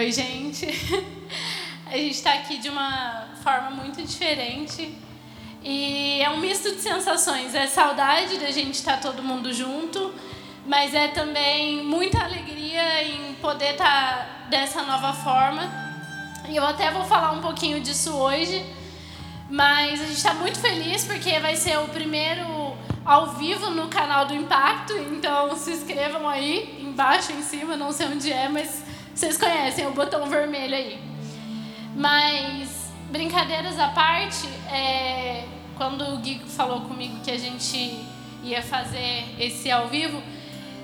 Oi, gente. A gente está aqui de uma forma muito diferente. E é um misto de sensações. É saudade da gente estar tá todo mundo junto, mas é também muita alegria em poder estar tá dessa nova forma. E eu até vou falar um pouquinho disso hoje, mas a gente está muito feliz porque vai ser o primeiro ao vivo no canal do Impacto, então se inscrevam aí, embaixo, em cima, não sei onde é, mas vocês conhecem o botão vermelho aí. Mas, brincadeiras à parte, é, quando o Gui falou comigo que a gente ia fazer esse ao vivo,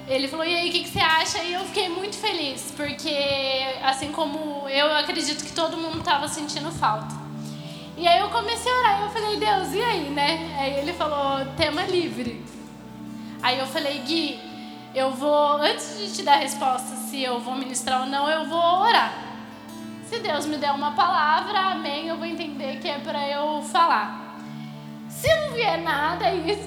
ele falou, e aí, o que, que você acha? E eu fiquei muito feliz, porque, assim como eu, eu acredito que todo mundo estava sentindo falta. E aí eu comecei a orar, eu falei, Deus, e aí, né? Aí ele falou, tema livre. Aí eu falei, Gui, eu vou, antes de te dar a resposta se eu vou ministrar ou não, eu vou orar. Se Deus me der uma palavra, amém, eu vou entender que é para eu falar. Se não vier nada, aí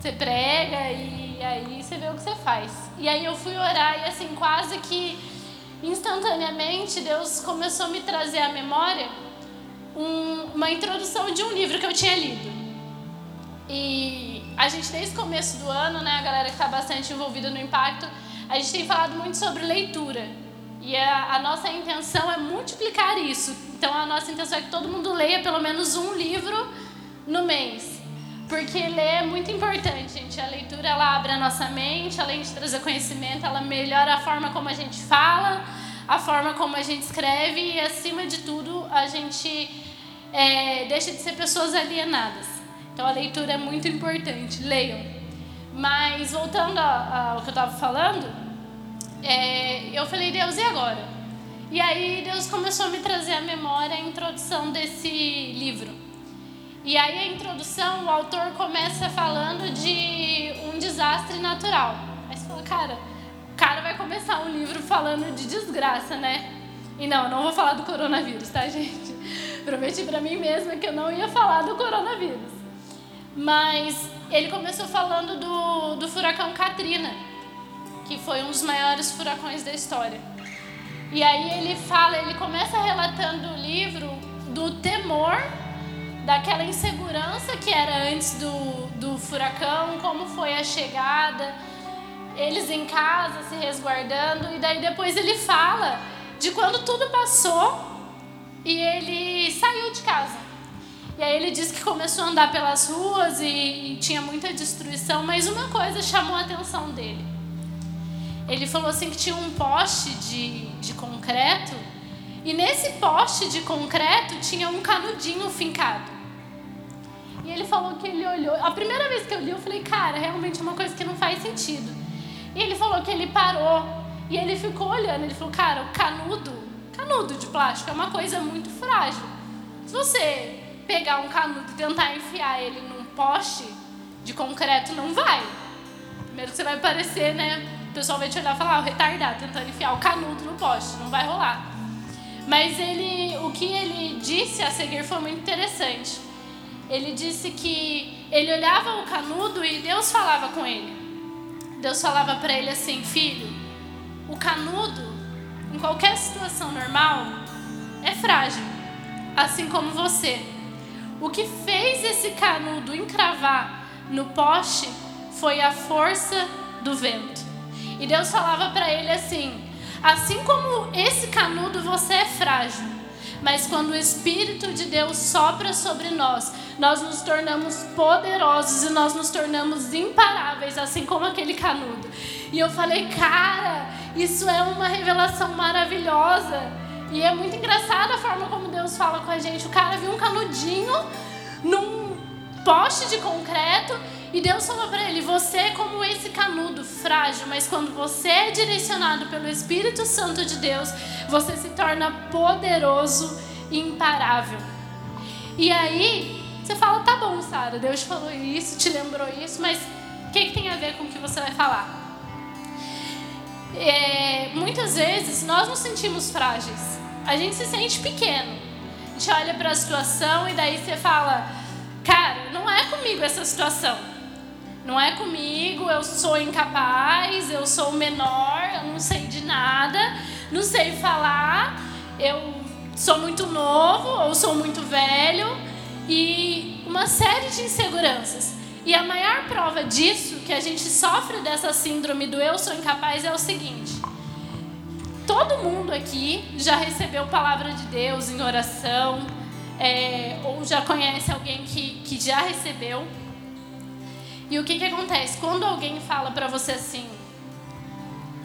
você prega e aí você vê o que você faz. E aí eu fui orar e assim, quase que instantaneamente, Deus começou a me trazer à memória um, uma introdução de um livro que eu tinha lido. E a gente desde o começo do ano, né, a galera que está bastante envolvida no impacto, a gente tem falado muito sobre leitura. E a, a, nossa intenção é multiplicar isso. Então a nossa intenção é que todo mundo leia pelo menos um livro no mês. Porque ler é muito importante, gente. A leitura ela abre a nossa mente, além de trazer conhecimento, ela melhora a forma como a gente fala, a forma como a gente escreve e, acima de tudo, a gente é, deixa de ser pessoas alienadas. Então a leitura é muito importante, leiam. Mas voltando ao que eu estava falando, é, eu falei, Deus, e agora? E aí Deus começou a me trazer à memória a introdução desse livro. E aí a introdução, o autor começa falando de um desastre natural. Aí você fala, cara, o cara vai começar um livro falando de desgraça, né? E não, não vou falar do coronavírus, tá, gente? Prometi para mim mesma que eu não ia falar do coronavírus. Mas ele começou falando do, do furacão Katrina, que foi um dos maiores furacões da história. E aí ele fala, ele começa relatando o livro do temor, daquela insegurança que era antes do, do furacão, como foi a chegada, eles em casa se resguardando, e daí depois ele fala de quando tudo passou e ele saiu de casa. E aí ele disse que começou a andar pelas ruas e, e tinha muita destruição, mas uma coisa chamou a atenção dele. Ele falou assim que tinha um poste de, de concreto e nesse poste de concreto tinha um canudinho fincado. E ele falou que ele olhou. A primeira vez que eu li, eu falei, cara, realmente é uma coisa que não faz sentido. E ele falou que ele parou e ele ficou olhando. Ele falou, cara, o canudo, canudo de plástico é uma coisa muito frágil. Se você pegar um canudo e tentar enfiar ele num poste de concreto, não vai. Primeiro que você vai parecer, né? O pessoal vai te olhar e falar, ah, retardado, tentando enfiar o canudo no poste, não vai rolar. Mas ele, o que ele disse a seguir foi muito interessante. Ele disse que ele olhava o canudo e Deus falava com ele. Deus falava para ele assim, filho, o canudo, em qualquer situação normal, é frágil, assim como você. O que fez esse canudo encravar no poste foi a força do vento. E Deus falava para ele assim: assim como esse canudo você é frágil, mas quando o Espírito de Deus sopra sobre nós, nós nos tornamos poderosos e nós nos tornamos imparáveis, assim como aquele canudo. E eu falei, cara, isso é uma revelação maravilhosa. E é muito engraçada a forma como Deus fala com a gente. O cara viu um canudinho num poste de concreto e Deus falou para ele: Você é como esse canudo frágil, mas quando você é direcionado pelo Espírito Santo de Deus, você se torna poderoso e imparável. E aí, você fala: Tá bom, Sara, Deus falou isso, te lembrou isso, mas o que, que tem a ver com o que você vai falar? É, muitas vezes nós nos sentimos frágeis a gente se sente pequeno. A gente olha para a situação e daí você fala: Cara, não é comigo essa situação. Não é comigo, eu sou incapaz, eu sou menor, eu não sei de nada. não sei falar, eu sou muito novo ou sou muito velho e uma série de inseguranças. E a maior prova disso, que a gente sofre dessa síndrome do eu sou incapaz, é o seguinte: todo mundo aqui já recebeu palavra de Deus em oração, é, ou já conhece alguém que, que já recebeu. E o que, que acontece? Quando alguém fala para você assim,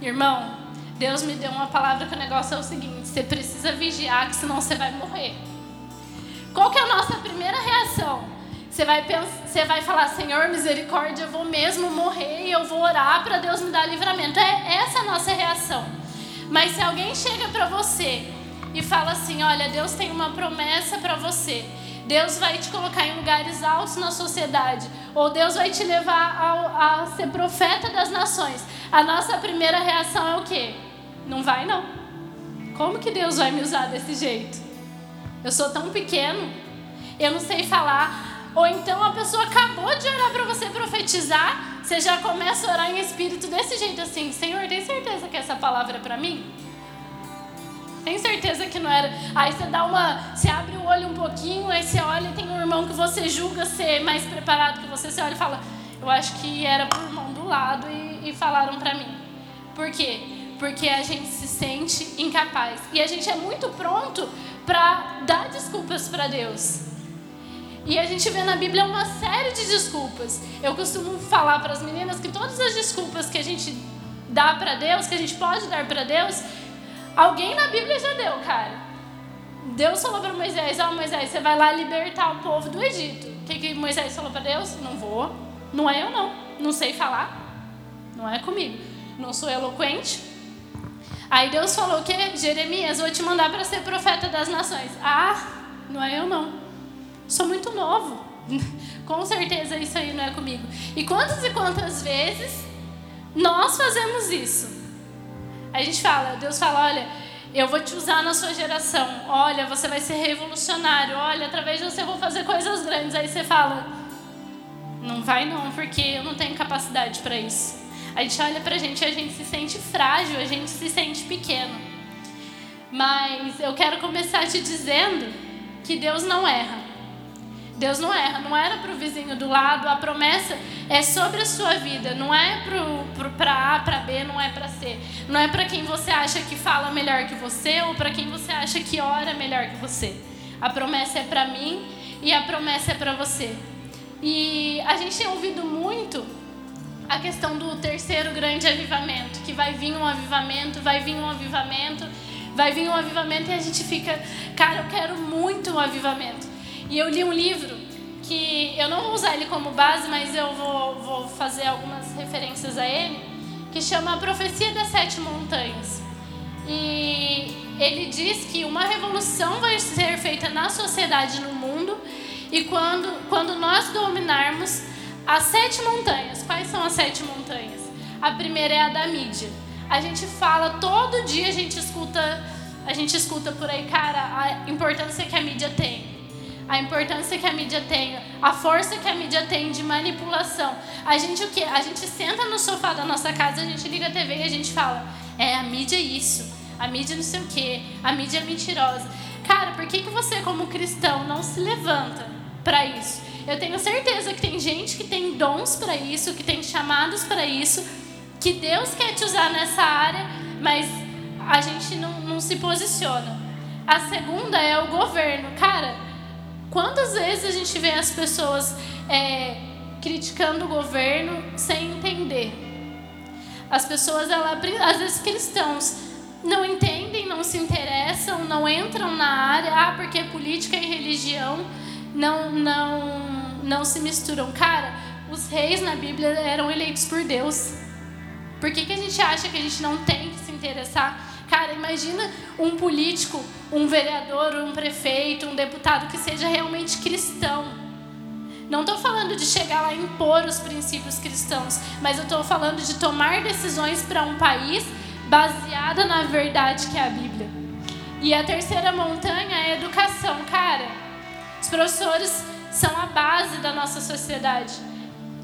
irmão, Deus me deu uma palavra que o negócio é o seguinte: você precisa vigiar, que senão você vai morrer. Qual que é a nossa primeira reação? Você vai, pensar, você vai falar, Senhor, misericórdia, eu vou mesmo morrer e eu vou orar para Deus me dar livramento. É essa a nossa reação. Mas se alguém chega para você e fala assim: Olha, Deus tem uma promessa para você. Deus vai te colocar em lugares altos na sociedade. Ou Deus vai te levar a, a ser profeta das nações. A nossa primeira reação é o quê? Não vai, não. Como que Deus vai me usar desse jeito? Eu sou tão pequeno, eu não sei falar. Ou então a pessoa acabou de orar para você profetizar, você já começa a orar em espírito desse jeito assim: Senhor, tem certeza que essa palavra é para mim? Tem certeza que não era. Aí você dá uma. Você abre o olho um pouquinho, aí você olha e tem um irmão que você julga ser mais preparado que você. Você olha e fala: Eu acho que era pro irmão do lado e, e falaram para mim. Por quê? Porque a gente se sente incapaz. E a gente é muito pronto para dar desculpas para Deus. E a gente vê na Bíblia uma série de desculpas. Eu costumo falar para as meninas que todas as desculpas que a gente dá para Deus, que a gente pode dar para Deus, Alguém na Bíblia já deu, cara. Deus falou para Moisés: Ó, oh, Moisés, você vai lá libertar o povo do Egito. O que, que Moisés falou para Deus? Não vou. Não é eu, não. Não sei falar. Não é comigo. Não sou eloquente. Aí Deus falou que Jeremias, vou te mandar para ser profeta das nações. Ah, não é eu, não. Sou muito novo. Com certeza isso aí não é comigo. E quantas e quantas vezes nós fazemos isso? A gente fala, Deus fala, olha, eu vou te usar na sua geração. Olha, você vai ser revolucionário. Olha, através de você eu vou fazer coisas grandes. Aí você fala, não vai não, porque eu não tenho capacidade para isso. A gente olha pra gente e a gente se sente frágil, a gente se sente pequeno. Mas eu quero começar te dizendo que Deus não erra. Deus não erra, não era para o vizinho do lado, a promessa é sobre a sua vida, não é para A, para B, não é para C. Não é para quem você acha que fala melhor que você ou para quem você acha que ora melhor que você. A promessa é para mim e a promessa é para você. E a gente tem ouvido muito a questão do terceiro grande avivamento, que vai vir um avivamento, vai vir um avivamento, vai vir um avivamento e a gente fica, cara, eu quero muito um avivamento. E eu li um livro que eu não vou usar ele como base, mas eu vou, vou fazer algumas referências a ele, que chama A Profecia das Sete Montanhas. E ele diz que uma revolução vai ser feita na sociedade no mundo e quando, quando nós dominarmos as sete montanhas. Quais são as sete montanhas? A primeira é a da mídia. A gente fala todo dia, a gente escuta, a gente escuta por aí, cara, a importância que a mídia tem a importância que a mídia tem, a força que a mídia tem de manipulação. A gente o quê? A gente senta no sofá da nossa casa, a gente liga a TV e a gente fala: "É, a mídia é isso. A mídia não sei o quê. A mídia é mentirosa". Cara, por que que você como cristão não se levanta para isso? Eu tenho certeza que tem gente que tem dons para isso, que tem chamados para isso, que Deus quer te usar nessa área, mas a gente não, não se posiciona. A segunda é o governo. Cara, Quantas vezes a gente vê as pessoas é, criticando o governo sem entender? As pessoas, ela, às vezes cristãos, não entendem, não se interessam, não entram na área, ah, porque política e religião não, não, não se misturam. Cara, os reis na Bíblia eram eleitos por Deus. Por que, que a gente acha que a gente não tem que se interessar? Cara, imagina um político, um vereador, um prefeito, um deputado que seja realmente cristão. Não estou falando de chegar lá e impor os princípios cristãos, mas eu estou falando de tomar decisões para um país baseada na verdade que é a Bíblia. E a terceira montanha é a educação. Cara, os professores são a base da nossa sociedade.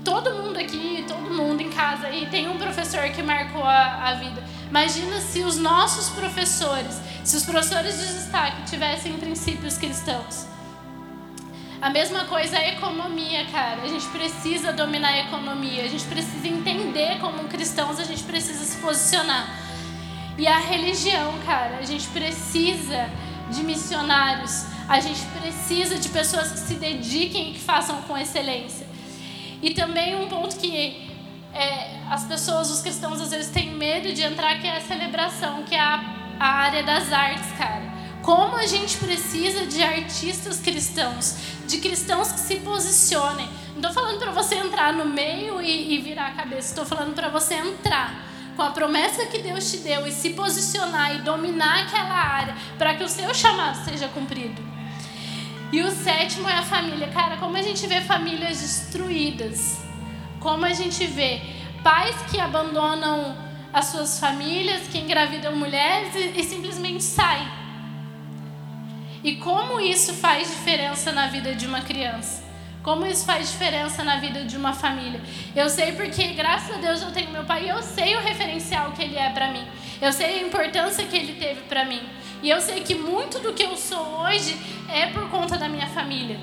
Todo mundo aqui, todo mundo em casa, e tem um professor que marcou a, a vida. Imagina se os nossos professores, se os professores de destaque tivessem princípios cristãos. A mesma coisa a economia, cara. A gente precisa dominar a economia. A gente precisa entender como cristãos a gente precisa se posicionar. E a religião, cara, a gente precisa de missionários. A gente precisa de pessoas que se dediquem e que façam com excelência. E também um ponto que é, as pessoas, os cristãos, às vezes têm medo de entrar, que é a celebração, que é a, a área das artes, cara. Como a gente precisa de artistas cristãos, de cristãos que se posicionem. Não estou falando para você entrar no meio e, e virar a cabeça, estou falando para você entrar com a promessa que Deus te deu e se posicionar e dominar aquela área para que o seu chamado seja cumprido. E o sétimo é a família. Cara, como a gente vê famílias destruídas. Como a gente vê pais que abandonam as suas famílias, que engravidam mulheres e, e simplesmente saem. E como isso faz diferença na vida de uma criança? Como isso faz diferença na vida de uma família? Eu sei porque, graças a Deus, eu tenho meu pai e eu sei o referencial que ele é para mim. Eu sei a importância que ele teve para mim. E eu sei que muito do que eu sou hoje é por conta da minha família.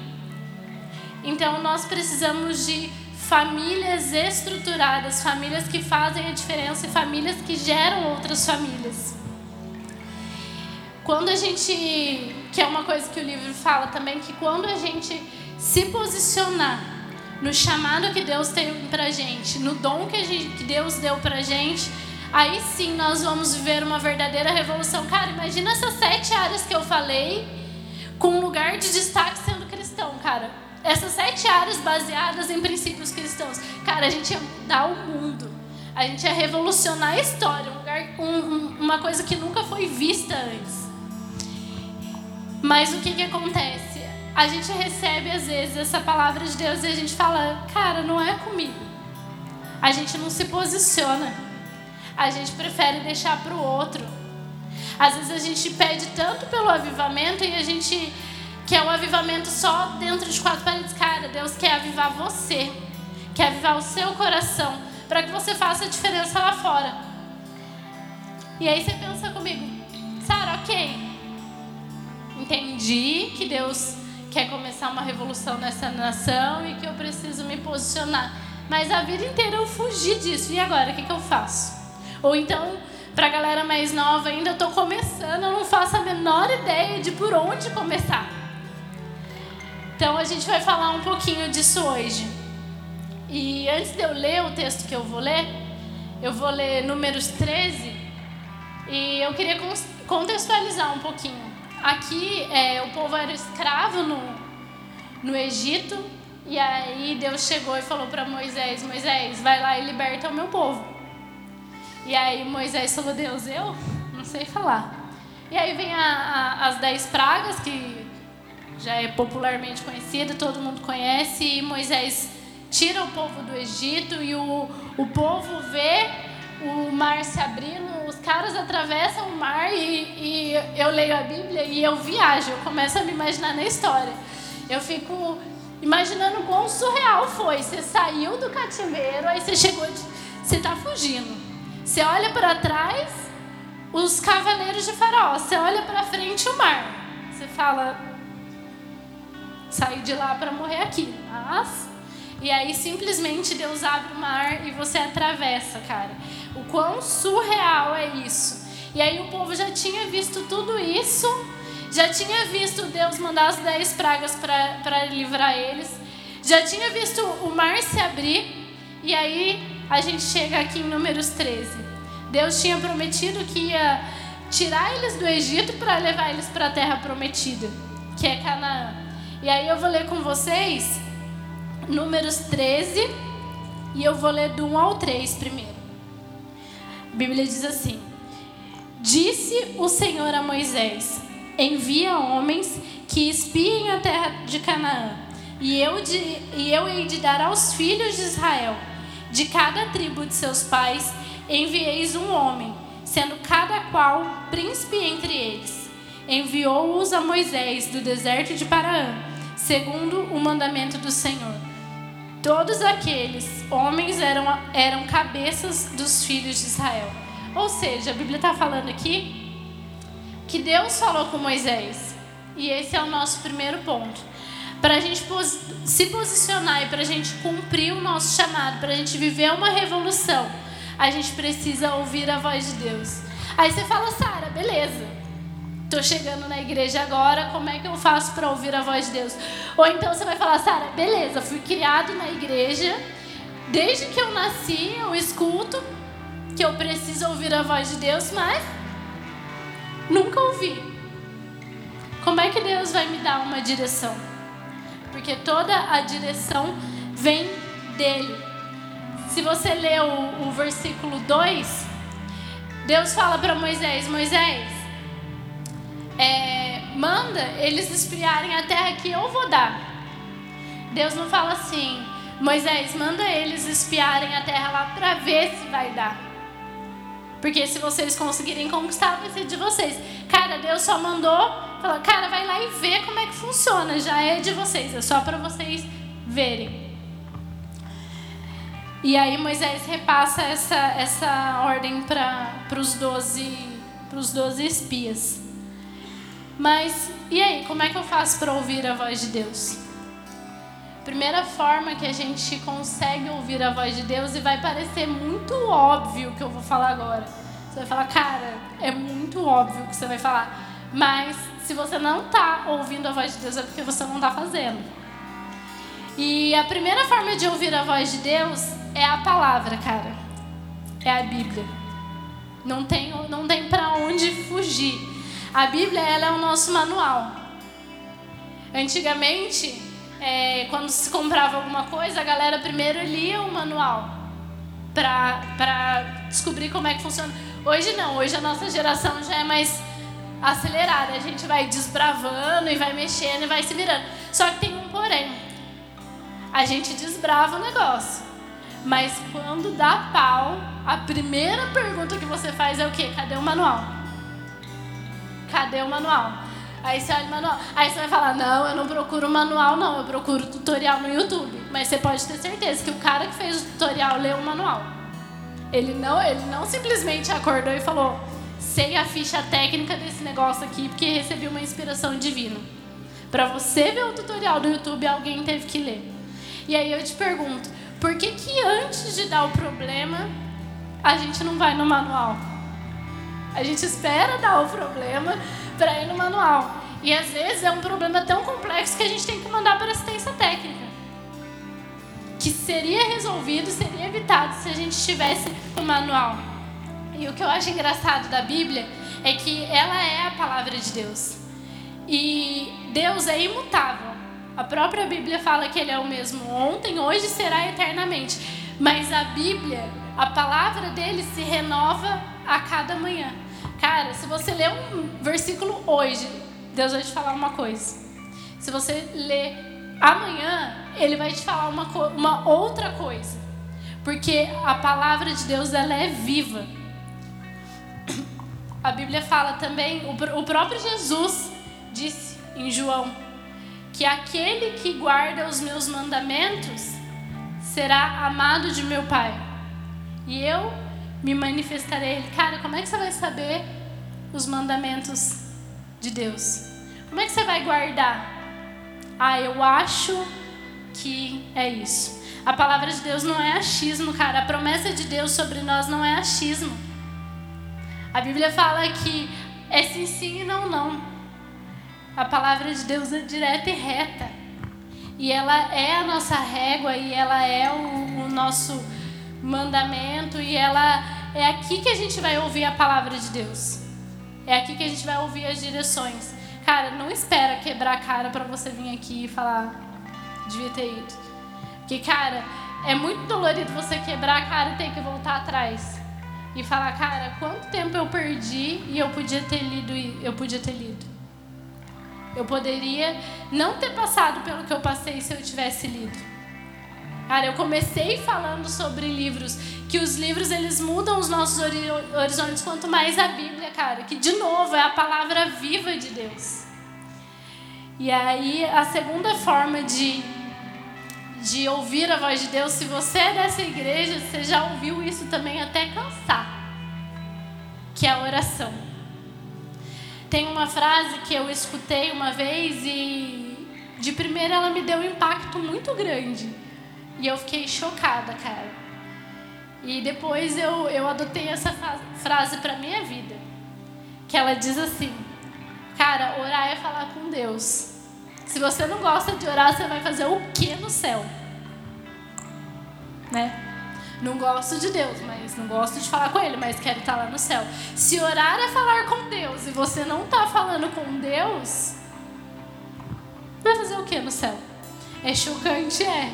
Então nós precisamos de famílias estruturadas, famílias que fazem a diferença e famílias que geram outras famílias. Quando a gente, que é uma coisa que o livro fala também, que quando a gente se posicionar no chamado que Deus tem pra gente, no dom que, gente, que Deus deu pra gente, aí sim nós vamos viver uma verdadeira revolução. Cara, imagina essas sete áreas que eu falei com um lugar de destaque sendo cristão, cara. Essas sete áreas baseadas em princípios cristãos. Cara, a gente ia mudar o mundo. A gente ia revolucionar a história, um lugar, um, uma coisa que nunca foi vista antes. Mas o que, que acontece? A gente recebe às vezes essa palavra de Deus e a gente fala, cara, não é comigo. A gente não se posiciona a gente prefere deixar para o outro. Às vezes a gente pede tanto pelo avivamento e a gente quer o avivamento só dentro de quatro paredes. Cara, Deus quer avivar você, quer avivar o seu coração, para que você faça a diferença lá fora. E aí você pensa comigo, Sara, ok. Entendi que Deus quer começar uma revolução nessa nação e que eu preciso me posicionar. Mas a vida inteira eu fugi disso. E agora, o que, que eu faço? Ou então, para a galera mais nova ainda, estou começando, eu não faço a menor ideia de por onde começar. Então a gente vai falar um pouquinho disso hoje. E antes de eu ler o texto que eu vou ler, eu vou ler Números 13 e eu queria contextualizar um pouquinho. Aqui é, o povo era escravo no, no Egito e aí Deus chegou e falou para Moisés: Moisés, vai lá e liberta o meu povo. E aí Moisés falou, Deus, eu não sei falar. E aí vem a, a, as dez pragas, que já é popularmente conhecida, todo mundo conhece, e Moisés tira o povo do Egito e o, o povo vê o mar se abrindo, os caras atravessam o mar e, e eu leio a Bíblia e eu viajo, eu começo a me imaginar na história. Eu fico imaginando quão surreal foi. Você saiu do cativeiro, aí você chegou, de, você está fugindo. Você olha para trás, os cavaleiros de Faraó. Você olha para frente, o mar. Você fala, saí de lá para morrer aqui. Mas, e aí simplesmente Deus abre o mar e você atravessa, cara. O quão surreal é isso. E aí o povo já tinha visto tudo isso, já tinha visto Deus mandar as dez pragas para livrar eles, já tinha visto o mar se abrir, e aí a gente chega aqui em Números 13. Deus tinha prometido que ia tirar eles do Egito para levar eles para a terra prometida, que é Canaã. E aí eu vou ler com vocês Números 13 e eu vou ler do 1 ao 3 primeiro. A Bíblia diz assim: Disse o Senhor a Moisés: Envia homens que espiem a terra de Canaã, e eu, de, e eu hei de dar aos filhos de Israel de cada tribo de seus pais envieis um homem, sendo cada qual príncipe entre eles. Enviou-os a Moisés do deserto de Paraã, segundo o mandamento do Senhor. todos aqueles homens eram, eram cabeças dos filhos de Israel. Ou seja, a Bíblia está falando aqui que Deus falou com Moisés. E esse é o nosso primeiro ponto. Para a gente se posicionar e para a gente cumprir o nosso chamado, para a gente viver uma revolução, a gente precisa ouvir a voz de Deus. Aí você fala, Sara, beleza. Tô chegando na igreja agora, como é que eu faço para ouvir a voz de Deus? Ou então você vai falar, Sara, beleza, fui criado na igreja, desde que eu nasci eu escuto que eu preciso ouvir a voz de Deus, mas nunca ouvi. Como é que Deus vai me dar uma direção? Porque toda a direção vem dele. Se você ler o, o versículo 2, Deus fala para Moisés: Moisés, é, manda eles espiarem a terra que eu vou dar. Deus não fala assim, Moisés, manda eles espiarem a terra lá para ver se vai dar. Porque se vocês conseguirem conquistar, vai ser de vocês. Cara, Deus só mandou falar, cara, vai lá e vê como é que funciona. Já é de vocês, é só para vocês verem. E aí Moisés repassa essa, essa ordem para os doze, os doze espias. Mas e aí, como é que eu faço para ouvir a voz de Deus? Primeira forma que a gente consegue ouvir a voz de Deus e vai parecer muito óbvio o que eu vou falar agora. Você vai falar, cara, é muito óbvio o que você vai falar. Mas se você não está ouvindo a voz de Deus é porque você não está fazendo. E a primeira forma de ouvir a voz de Deus é a palavra, cara. É a Bíblia. Não tem, não tem para onde fugir. A Bíblia ela é o nosso manual. Antigamente, é, quando se comprava alguma coisa, a galera primeiro lia o manual para descobrir como é que funciona. Hoje não, hoje a nossa geração já é mais acelerada. A gente vai desbravando e vai mexendo e vai se virando. Só que tem um porém. A gente desbrava o negócio. Mas quando dá pau, a primeira pergunta que você faz é o quê? Cadê o manual? Cadê o manual? Aí você olha o manual. Aí você vai falar: Não, eu não procuro manual, não. Eu procuro tutorial no YouTube. Mas você pode ter certeza que o cara que fez o tutorial leu o manual. Ele não, ele não simplesmente acordou e falou: Sei a ficha técnica desse negócio aqui porque recebi uma inspiração divina. Para você ver o tutorial do YouTube, alguém teve que ler. E aí eu te pergunto: por que, que antes de dar o problema, a gente não vai no manual? A gente espera dar o problema para ir no manual. E às vezes é um problema tão complexo que a gente tem que mandar para assistência técnica. Que seria resolvido, seria evitado se a gente tivesse o manual. E o que eu acho engraçado da Bíblia é que ela é a palavra de Deus. E Deus é imutável. A própria Bíblia fala que Ele é o mesmo ontem, hoje será eternamente. Mas a Bíblia, a palavra dele se renova a cada manhã. Cara, se você ler um versículo hoje, Deus vai te falar uma coisa. Se você ler amanhã, Ele vai te falar uma, uma outra coisa. Porque a palavra de Deus ela é viva. A Bíblia fala também, o próprio Jesus disse em João, que aquele que guarda os meus mandamentos será amado de meu Pai. E eu me manifestarei. Cara, como é que você vai saber os mandamentos de Deus? Como é que você vai guardar? Ah, eu acho que é isso. A palavra de Deus não é achismo, cara. A promessa de Deus sobre nós não é achismo. A Bíblia fala que é sim, sim e não, não. A palavra de Deus é direta e reta. E ela é a nossa régua e ela é o, o nosso mandamento e ela é aqui que a gente vai ouvir a palavra de Deus. É aqui que a gente vai ouvir as direções. Cara, não espera quebrar a cara para você vir aqui e falar devia ter ido. Porque, cara, é muito dolorido você quebrar a cara e ter que voltar atrás. E falar, cara, quanto tempo eu perdi e eu podia ter lido, eu podia ter lido. Eu poderia não ter passado pelo que eu passei se eu tivesse lido. Cara, eu comecei falando sobre livros, que os livros eles mudam os nossos horizontes quanto mais a Bíblia, cara, que de novo é a palavra viva de Deus. E aí a segunda forma de de ouvir a voz de Deus. Se você é dessa igreja, você já ouviu isso também até cansar. Que é a oração. Tem uma frase que eu escutei uma vez e de primeira ela me deu um impacto muito grande. E eu fiquei chocada, cara. E depois eu, eu adotei essa frase para minha vida. Que ela diz assim: Cara, orar é falar com Deus. Se você não gosta de orar, você vai fazer o que no céu? Né? Não gosto de Deus, mas não gosto de falar com Ele, mas quero estar lá no céu. Se orar é falar com Deus e você não está falando com Deus, vai fazer o que no céu? É chocante, é.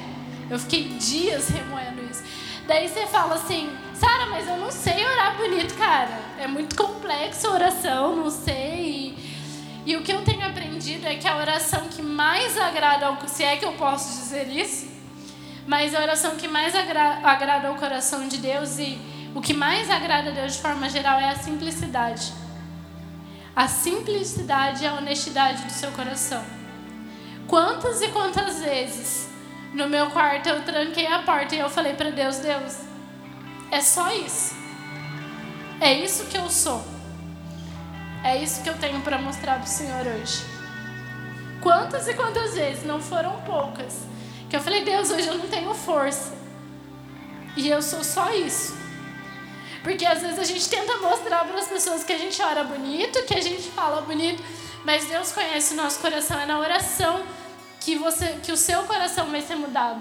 Eu fiquei dias remoendo isso. Daí você fala assim, Sara, mas eu não sei orar bonito, cara. É muito complexo a oração, não sei. E o que eu tenho aprendido é que a oração que mais agrada ao se é que eu posso dizer isso, mas a oração que mais agra, agrada ao coração de Deus e o que mais agrada a Deus de forma geral é a simplicidade. A simplicidade e a honestidade do seu coração. Quantas e quantas vezes no meu quarto eu tranquei a porta e eu falei para Deus, Deus, é só isso. É isso que eu sou. É isso que eu tenho para mostrar para o Senhor hoje. Quantas e quantas vezes, não foram poucas, que eu falei, Deus, hoje eu não tenho força. E eu sou só isso. Porque às vezes a gente tenta mostrar para as pessoas que a gente ora bonito, que a gente fala bonito, mas Deus conhece o nosso coração. É na oração que, você, que o seu coração vai ser mudado.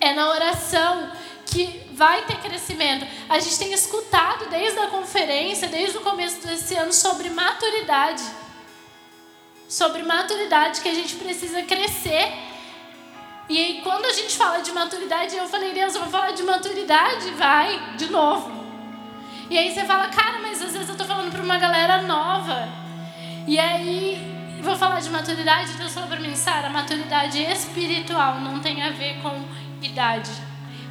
É na oração que vai ter crescimento. A gente tem escutado desde a conferência, desde o começo desse ano, sobre maturidade. Sobre maturidade que a gente precisa crescer. E aí, quando a gente fala de maturidade, eu falei, Deus, vamos falar de maturidade? Vai, de novo. E aí você fala, cara, mas às vezes eu tô falando para uma galera nova. E aí, vou falar de maturidade, Deus falou para mim, Sara, maturidade espiritual não tem a ver com idade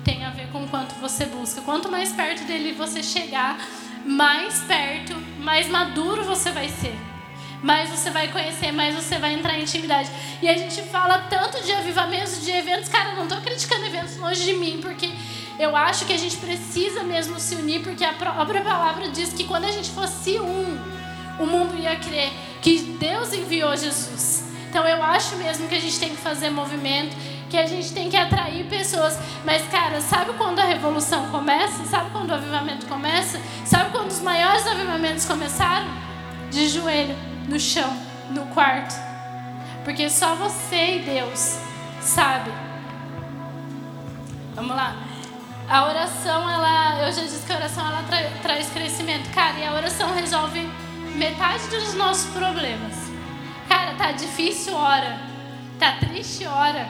tem a ver com quanto você busca. Quanto mais perto dele você chegar, mais perto, mais maduro você vai ser. Mais você vai conhecer, mais você vai entrar em intimidade. E a gente fala tanto de avivamentos, de eventos. Cara, eu não estou criticando eventos longe de mim, porque eu acho que a gente precisa mesmo se unir, porque a própria palavra diz que quando a gente fosse um, o mundo ia crer que Deus enviou Jesus. Então eu acho mesmo que a gente tem que fazer movimento que a gente tem que atrair pessoas. Mas, cara, sabe quando a revolução começa? Sabe quando o avivamento começa? Sabe quando os maiores avivamentos começaram? De joelho, no chão, no quarto. Porque só você e Deus sabe. Vamos lá. A oração, ela, eu já disse que a oração ela tra, traz crescimento. Cara, e a oração resolve metade dos nossos problemas. Cara, tá difícil, ora. Tá triste, ora.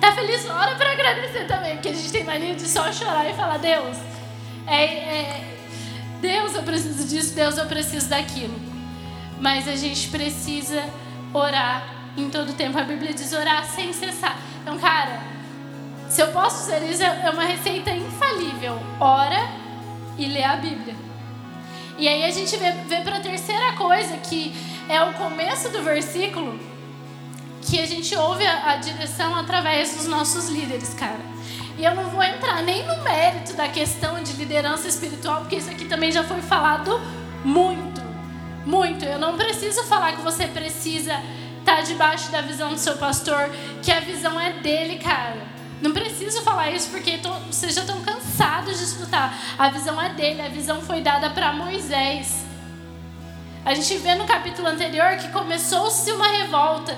Tá feliz? Ora para agradecer também, porque a gente tem mania de só chorar e falar: Deus, é, é, Deus, eu preciso disso, Deus, eu preciso daquilo. Mas a gente precisa orar em todo tempo. A Bíblia diz orar sem cessar. Então, cara, se eu posso dizer isso, é uma receita infalível. Ora e lê a Bíblia. E aí a gente vê, vê para a terceira coisa, que é o começo do versículo que a gente ouve a, a direção através dos nossos líderes, cara. E eu não vou entrar nem no mérito da questão de liderança espiritual, porque isso aqui também já foi falado muito, muito. Eu não preciso falar que você precisa estar tá debaixo da visão do seu pastor, que a visão é dele, cara. Não preciso falar isso porque tô, vocês já estão cansados de escutar. A visão é dele, a visão foi dada para Moisés. A gente vê no capítulo anterior que começou-se uma revolta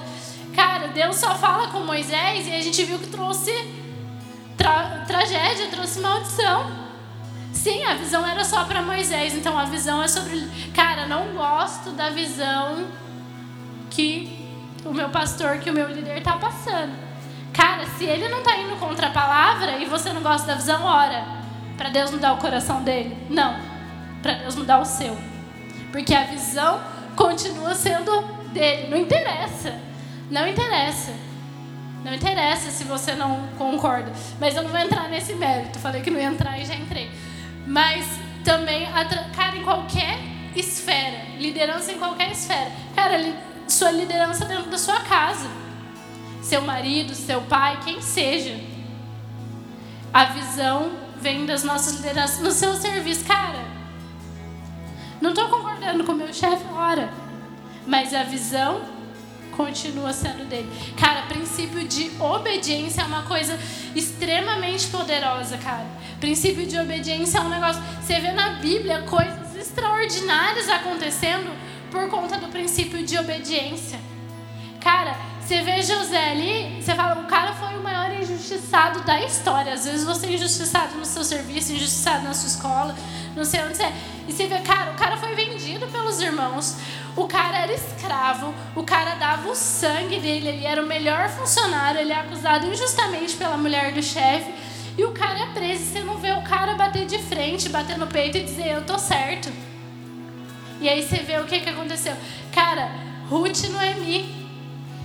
Cara, Deus só fala com Moisés e a gente viu que trouxe tra tragédia, trouxe maldição. Sim, a visão era só para Moisés, então a visão é sobre. Cara, não gosto da visão que o meu pastor, que o meu líder está passando. Cara, se ele não está indo contra a palavra e você não gosta da visão, ora. Para Deus mudar o coração dele? Não. Para Deus mudar o seu. Porque a visão continua sendo dele. Não interessa não interessa. Não interessa se você não concorda. Mas eu não vou entrar nesse mérito. Falei que não ia entrar e já entrei. Mas também, cara, em qualquer esfera, liderança em qualquer esfera. Cara, sua liderança dentro da sua casa. seu marido, seu pai, quem seja. A visão vem das nossas lideranças no seu serviço. Cara, não estou concordando com o meu chefe, ora. Mas a visão continua sendo dele. Cara, princípio de obediência é uma coisa extremamente poderosa, cara. Princípio de obediência é um negócio. Você vê na Bíblia coisas extraordinárias acontecendo por conta do princípio de obediência. Cara, você vê José ali, você fala, o cara foi o maior injustiçado da história. Às vezes você é injustiçado no seu serviço, injustiçado na sua escola, não sei onde você é. E você vê, cara, o cara foi vendido pelos irmãos, o cara era escravo, o cara dava o sangue dele, ele era o melhor funcionário, ele é acusado injustamente pela mulher do chefe. E o cara é preso, e você não vê o cara bater de frente, bater no peito e dizer, eu tô certo. E aí você vê o que, que aconteceu. Cara, Ruth Noemi.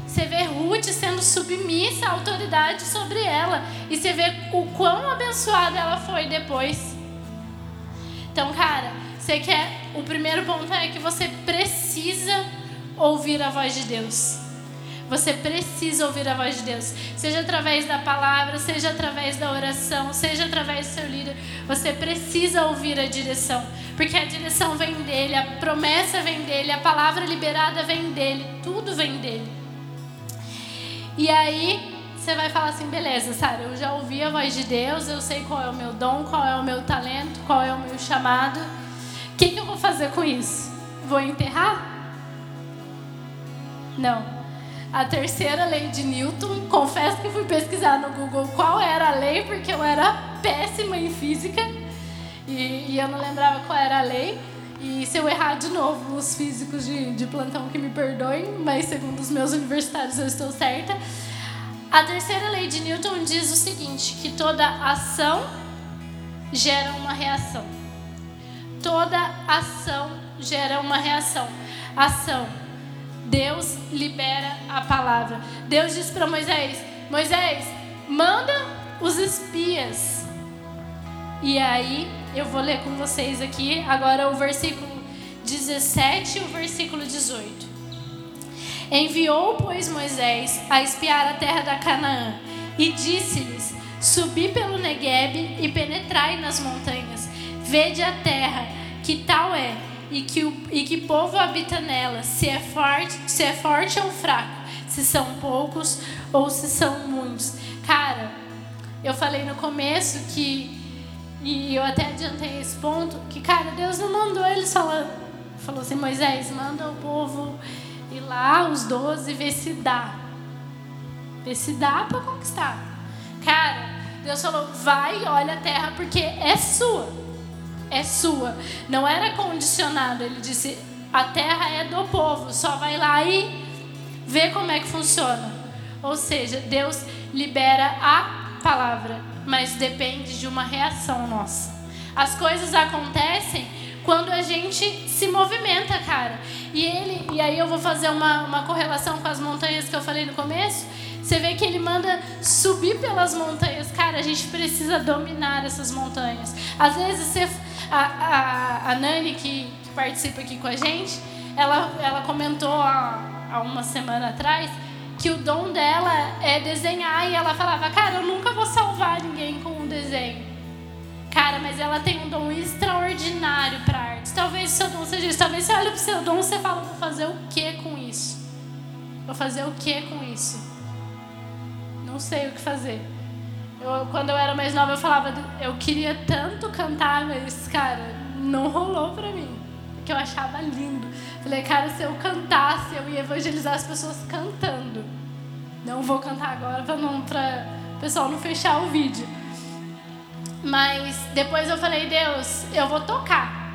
Você vê Ruth sendo submissa à autoridade sobre ela. E você vê o quão abençoada ela foi depois. Então, cara, você quer. O primeiro ponto é que você precisa ouvir a voz de Deus. Você precisa ouvir a voz de Deus. Seja através da palavra, seja através da oração, seja através do seu líder. Você precisa ouvir a direção. Porque a direção vem dele, a promessa vem dele, a palavra liberada vem dele. Tudo vem dele. E aí, você vai falar assim: beleza, Sara, eu já ouvi a voz de Deus, eu sei qual é o meu dom, qual é o meu talento, qual é o meu chamado. O que, que eu vou fazer com isso? Vou enterrar? Não a terceira lei de Newton. Confesso que fui pesquisar no Google qual era a lei, porque eu era péssima em física e, e eu não lembrava qual era a lei. E se eu errar de novo, os físicos de, de plantão que me perdoem, mas segundo os meus universitários eu estou certa. A terceira lei de Newton diz o seguinte: que toda ação gera uma reação. Toda ação gera uma reação. Ação Deus libera a palavra. Deus disse para Moisés: Moisés, manda os espias. E aí, eu vou ler com vocês aqui agora o versículo 17 e o versículo 18. Enviou, pois, Moisés a espiar a terra da Canaã e disse-lhes: Subi pelo Negueb e penetrai nas montanhas. Vede a terra, que tal é e que, o, e que povo habita nela, se é, forte, se é forte ou fraco, se são poucos ou se são muitos. Cara, eu falei no começo que, e eu até adiantei esse ponto, que, cara, Deus não mandou eles falar, falou assim: Moisés, manda o povo ir lá, os doze, ver se dá. Ver se dá para conquistar. Cara, Deus falou: vai, olha a terra, porque é sua é sua. Não era condicionado. Ele disse: a terra é do povo, só vai lá e vê como é que funciona. Ou seja, Deus libera a palavra, mas depende de uma reação nossa. As coisas acontecem quando a gente se movimenta, cara. E ele, e aí eu vou fazer uma, uma correlação com as montanhas que eu falei no começo. Você vê que ele manda subir pelas montanhas. Cara, a gente precisa dominar essas montanhas. Às vezes você a, a, a Nani, que, que, participa aqui com a gente, ela, ela comentou há, há uma semana atrás que o dom dela é desenhar e ela falava, cara, eu nunca vou salvar ninguém com um desenho. Cara, mas ela tem um dom extraordinário para arte. Talvez o seu dom seja isso. Talvez você olhe para o seu dom e você fala, vou fazer o que com isso? Vou fazer o que com isso? Não sei o que fazer. Eu, quando eu era mais nova, eu falava, eu queria tanto cantar, mas, cara, não rolou pra mim. Porque eu achava lindo. Falei, cara, se eu cantasse, eu ia evangelizar as pessoas cantando. Não vou cantar agora pra não pra o pessoal não fechar o vídeo. Mas depois eu falei, Deus, eu vou tocar.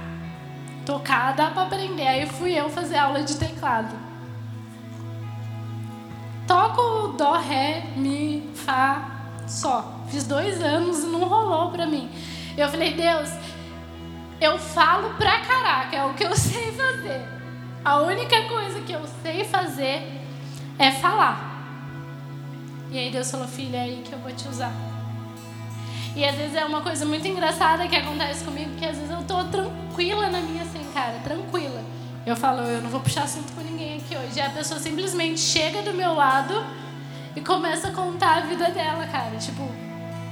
Tocar dá pra aprender. Aí fui eu fazer aula de teclado. Toco dó, ré, mi, fá, só. Fiz dois anos e não rolou pra mim. Eu falei, Deus, eu falo pra caraca, é o que eu sei fazer. A única coisa que eu sei fazer é falar. E aí Deus falou, filha, é aí que eu vou te usar. E às vezes é uma coisa muito engraçada que acontece comigo, que às vezes eu tô tranquila na minha assim, cara, tranquila. Eu falo, eu não vou puxar assunto com ninguém aqui hoje. E a pessoa simplesmente chega do meu lado e começa a contar a vida dela, cara. Tipo,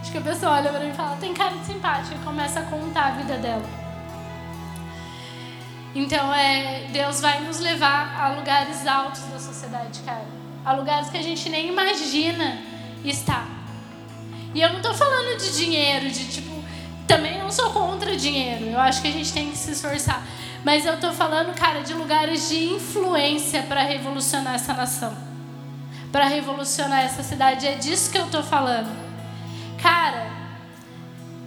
acho que a pessoa olha pra mim e fala, tem cara de simpática, e começa a contar a vida dela. Então, é, Deus vai nos levar a lugares altos da sociedade, cara. A lugares que a gente nem imagina estar. E eu não tô falando de dinheiro, de tipo, também não sou contra dinheiro. Eu acho que a gente tem que se esforçar. Mas eu tô falando, cara, de lugares de influência para revolucionar essa nação. Para revolucionar essa cidade. É disso que eu tô falando. Cara,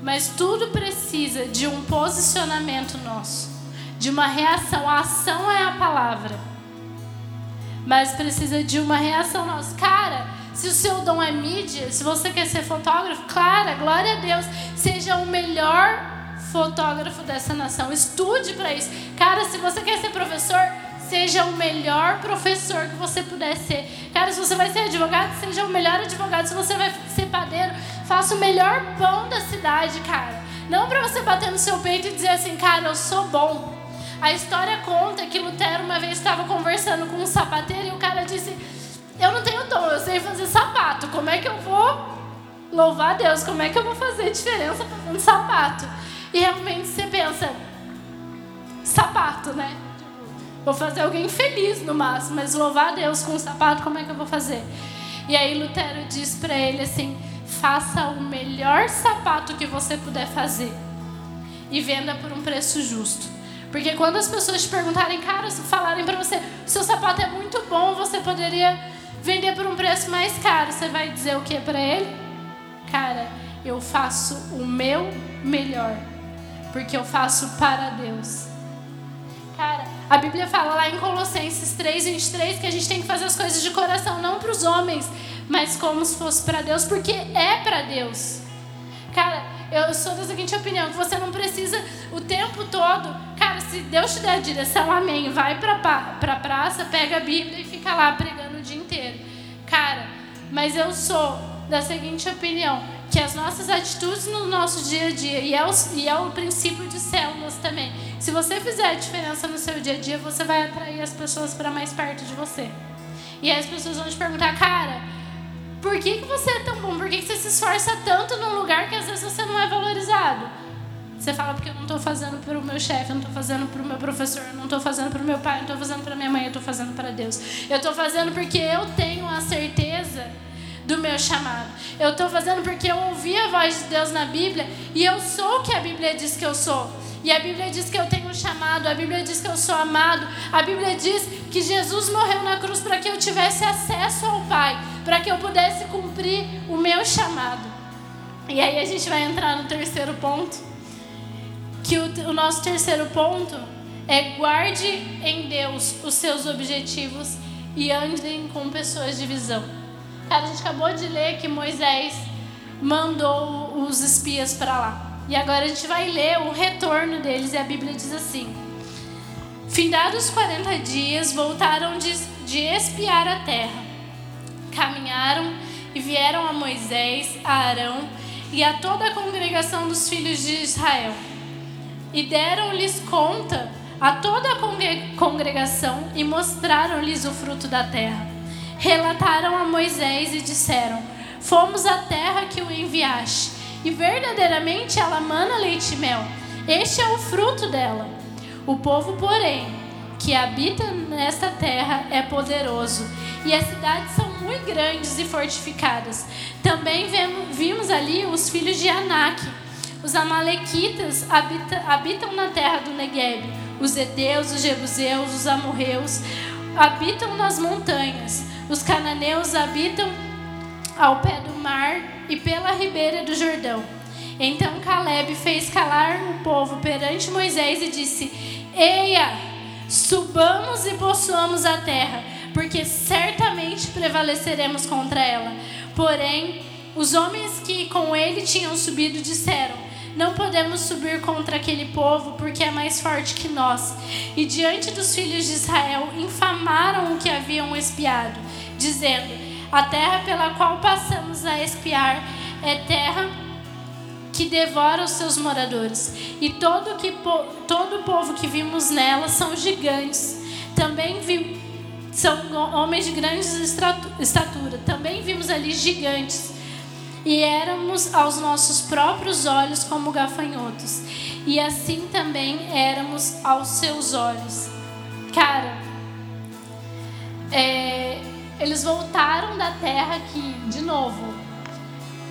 mas tudo precisa de um posicionamento nosso, de uma reação. A ação é a palavra. Mas precisa de uma reação nossa. Cara, se o seu dom é mídia, se você quer ser fotógrafo, claro, glória a Deus, seja o melhor fotógrafo dessa nação. Estude para isso. Cara, se você quer ser professor, seja o melhor professor que você puder ser. Cara, se você vai ser advogado, seja o melhor advogado. Se você vai ser padeiro, faça o melhor pão da cidade, cara. Não para você bater no seu peito e dizer assim, cara, eu sou bom. A história conta que Lutero uma vez estava conversando com um sapateiro e o cara disse: Eu não tenho dom, eu sei fazer sapato. Como é que eu vou louvar Deus? Como é que eu vou fazer diferença fazendo sapato? E realmente você pensa, sapato, né? Vou fazer alguém feliz no máximo, mas louvar Deus com um sapato, como é que eu vou fazer? E aí Lutero diz para ele assim: faça o melhor sapato que você puder fazer e venda por um preço justo. Porque quando as pessoas te perguntarem, cara, falarem para você, seu sapato é muito bom, você poderia vender por um preço mais caro, você vai dizer o que para ele? Cara, eu faço o meu melhor porque eu faço para Deus. Cara, a Bíblia fala lá em Colossenses 3, 23 que a gente tem que fazer as coisas de coração, não para os homens, mas como se fosse para Deus, porque é para Deus. Cara, eu sou da seguinte opinião: que você não precisa o tempo todo. Cara, se Deus te der a direção, amém. Vai para a praça, pega a Bíblia e fica lá pregando o dia inteiro. Cara, mas eu sou da seguinte opinião: que as nossas atitudes no nosso dia a dia, e é o, e é o princípio de células também. Se você fizer a diferença no seu dia a dia, você vai atrair as pessoas para mais perto de você. E aí as pessoas vão te perguntar, cara, por que, que você é tão bom? Por que, que você se esforça tanto num lugar que às vezes você não é valorizado? Você fala porque eu não estou fazendo para o meu chefe, eu não estou fazendo para o meu professor, eu não estou fazendo para o meu pai, eu não estou fazendo para minha mãe, eu estou fazendo para Deus. Eu estou fazendo porque eu tenho a certeza do meu chamado. Eu estou fazendo porque eu ouvi a voz de Deus na Bíblia e eu sou o que a Bíblia diz que eu sou. E a Bíblia diz que eu tenho um chamado, a Bíblia diz que eu sou amado, a Bíblia diz que Jesus morreu na cruz para que eu tivesse acesso ao Pai, para que eu pudesse cumprir o meu chamado. E aí a gente vai entrar no terceiro ponto, que o, o nosso terceiro ponto é guarde em Deus os seus objetivos e andem com pessoas de visão. A gente acabou de ler que Moisés mandou os espias para lá. E agora a gente vai ler o retorno deles e a Bíblia diz assim: Findados 40 dias, voltaram de, de espiar a terra. Caminharam e vieram a Moisés, a Arão e a toda a congregação dos filhos de Israel. E deram-lhes conta a toda a congregação e mostraram-lhes o fruto da terra relataram a Moisés e disseram: Fomos à terra que o enviaste, e verdadeiramente ela mana leite e mel. Este é o fruto dela. O povo, porém, que habita nesta terra é poderoso, e as cidades são muito grandes e fortificadas. Também vimos ali os filhos de Anak. Os amalequitas habita, habitam na terra do Negueb. Os heteus, os jebuseus, os amorreus habitam nas montanhas. Os cananeus habitam ao pé do mar e pela ribeira do Jordão. Então Caleb fez calar o povo perante Moisés e disse: Eia, subamos e possuamos a terra, porque certamente prevaleceremos contra ela. Porém, os homens que com ele tinham subido disseram: não podemos subir contra aquele povo, porque é mais forte que nós. E diante dos filhos de Israel, infamaram o que haviam espiado, dizendo: A terra pela qual passamos a espiar é terra que devora os seus moradores. E todo, que, todo o povo que vimos nela são gigantes. Também vi, são homens de grande estatura. Também vimos ali gigantes. E éramos aos nossos próprios olhos como gafanhotos. E assim também éramos aos seus olhos. Cara, é, eles voltaram da terra que, de novo,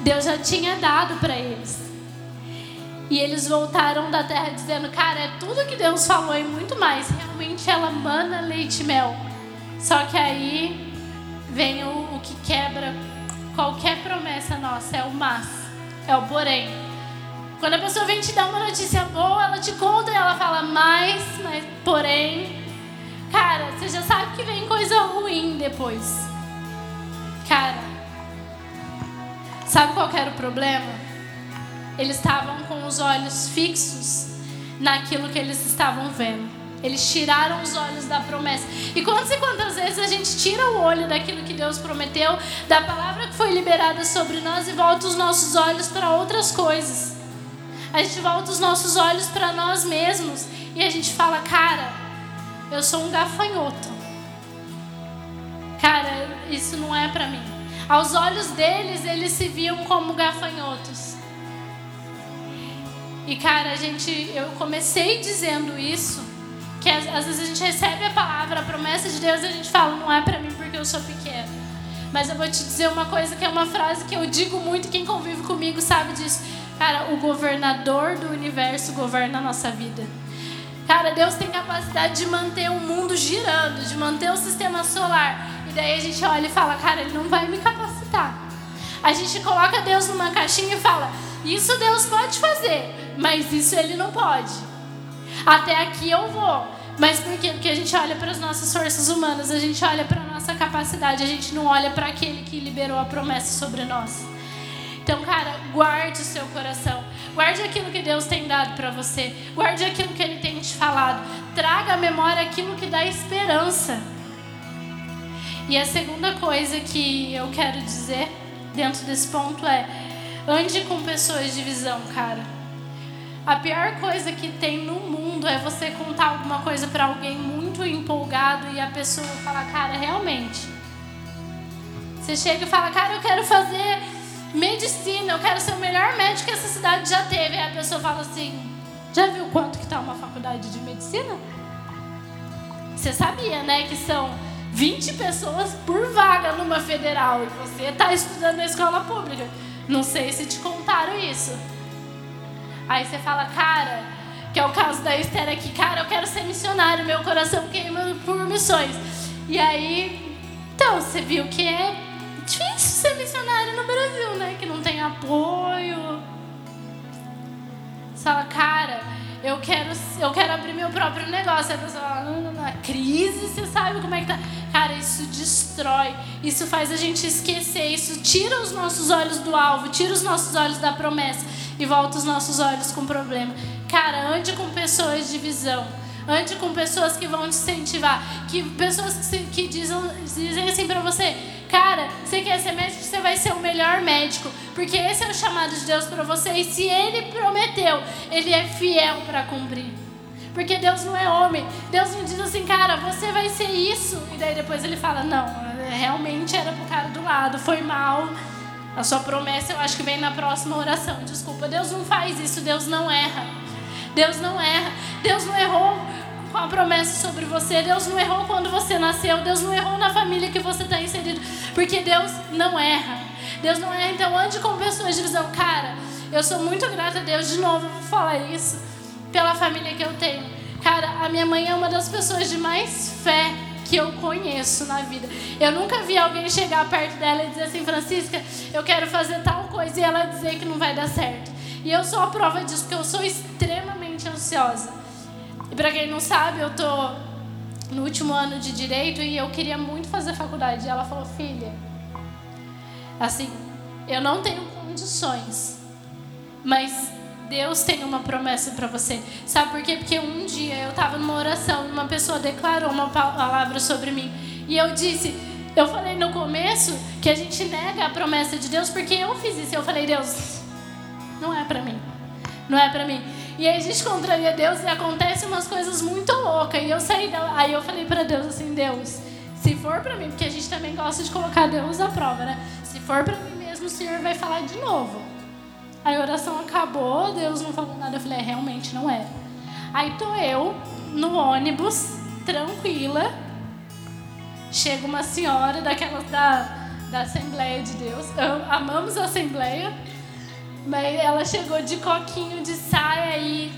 Deus já tinha dado para eles. E eles voltaram da terra dizendo: Cara, é tudo que Deus falou e muito mais. Realmente ela mana leite e mel. Só que aí vem o, o que quebra qualquer promessa nossa: é o mas, é o porém. Quando a pessoa vem te dar uma notícia boa, ela te conta e ela fala mais, mas porém. Cara, você já sabe que vem coisa ruim depois. Cara, sabe qual era o problema? eles estavam com os olhos fixos naquilo que eles estavam vendo. Eles tiraram os olhos da promessa. E quantas e quantas vezes a gente tira o olho daquilo que Deus prometeu, da palavra que foi liberada sobre nós e volta os nossos olhos para outras coisas. A gente volta os nossos olhos para nós mesmos e a gente fala, cara, eu sou um gafanhoto. Cara, isso não é para mim. Aos olhos deles, eles se viam como gafanhotos. E cara, a gente, eu comecei dizendo isso, que às, às vezes a gente recebe a palavra, a promessa de Deus e a gente fala, não é para mim porque eu sou pequeno. Mas eu vou te dizer uma coisa que é uma frase que eu digo muito, quem convive comigo sabe disso. Cara, o governador do universo governa a nossa vida. Cara, Deus tem capacidade de manter o mundo girando, de manter o sistema solar. E daí a gente olha e fala, cara, ele não vai me capacitar. A gente coloca Deus numa caixinha e fala, isso Deus pode fazer, mas isso ele não pode. Até aqui eu vou. Mas por quê? Porque a gente olha para as nossas forças humanas, a gente olha para a nossa capacidade, a gente não olha para aquele que liberou a promessa sobre nós. Então, cara, guarde o seu coração. Guarde aquilo que Deus tem dado para você. Guarde aquilo que Ele tem te falado. Traga à memória aquilo que dá esperança. E a segunda coisa que eu quero dizer dentro desse ponto é: ande com pessoas de visão, cara. A pior coisa que tem no mundo é você contar alguma coisa para alguém muito empolgado e a pessoa falar, cara, realmente. Você chega e fala, cara, eu quero fazer medicina, eu quero ser o melhor médico que essa cidade já teve. Aí a pessoa fala assim, já viu quanto que tá uma faculdade de medicina? Você sabia, né, que são 20 pessoas por vaga numa federal e você está estudando na escola pública. Não sei se te contaram isso. Aí você fala, cara, que é o caso da Esther aqui, cara, eu quero ser missionário, meu coração queima por missões. E aí, então, você viu que é difícil ser missionário no Brasil, né? Que não tem apoio. Você fala, cara, eu quero, eu quero abrir meu próprio negócio. A pessoa fala, na crise, você sabe como é que tá. Cara, isso destrói, isso faz a gente esquecer, isso tira os nossos olhos do alvo, tira os nossos olhos da promessa e volta os nossos olhos com problema. Cara, ande com pessoas de visão. Ande com pessoas que vão te incentivar. Que pessoas que, que dizem, dizem assim para você: Cara, você quer ser médico? Você vai ser o melhor médico. Porque esse é o chamado de Deus para você. E se ele prometeu, ele é fiel para cumprir. Porque Deus não é homem. Deus não diz assim, cara, você vai ser isso. E daí depois ele fala: Não, realmente era pro cara do lado, foi mal a sua promessa eu acho que vem na próxima oração. Desculpa, Deus não faz isso, Deus não erra. Deus não erra. Deus não errou com a promessa sobre você. Deus não errou quando você nasceu. Deus não errou na família que você está inserido. Porque Deus não erra. Deus não erra. Então ande com pessoas de visão. Cara, eu sou muito grata a Deus. De novo, vou falar isso. Pela família que eu tenho. Cara, a minha mãe é uma das pessoas de mais fé que eu conheço na vida. Eu nunca vi alguém chegar perto dela e dizer assim, Francisca, eu quero fazer tal coisa e ela dizer que não vai dar certo. E eu sou a prova disso, porque eu sou extremamente ansiosa. E para quem não sabe, eu tô no último ano de direito e eu queria muito fazer faculdade. E ela falou, filha, assim, eu não tenho condições, mas Deus tem uma promessa para você. Sabe por quê? Porque um dia eu estava numa oração e uma pessoa declarou uma palavra sobre mim. E eu disse, eu falei no começo que a gente nega a promessa de Deus porque eu fiz isso. Eu falei, Deus, não é para mim. Não é para mim. E aí a gente contraria Deus e acontece umas coisas muito loucas. E eu saí dela. Aí eu falei para Deus assim, Deus, Se for para mim, porque a gente também gosta de colocar Deus à prova, né? Se for para mim mesmo, o Senhor vai falar de novo. Aí a oração acabou, Deus não falou nada. Eu falei, é, realmente não era. Aí tô eu no ônibus, tranquila. Chega uma senhora daquelas da, da Assembleia de Deus. Eu, amamos a Assembleia. Mas ela chegou de coquinho de saia e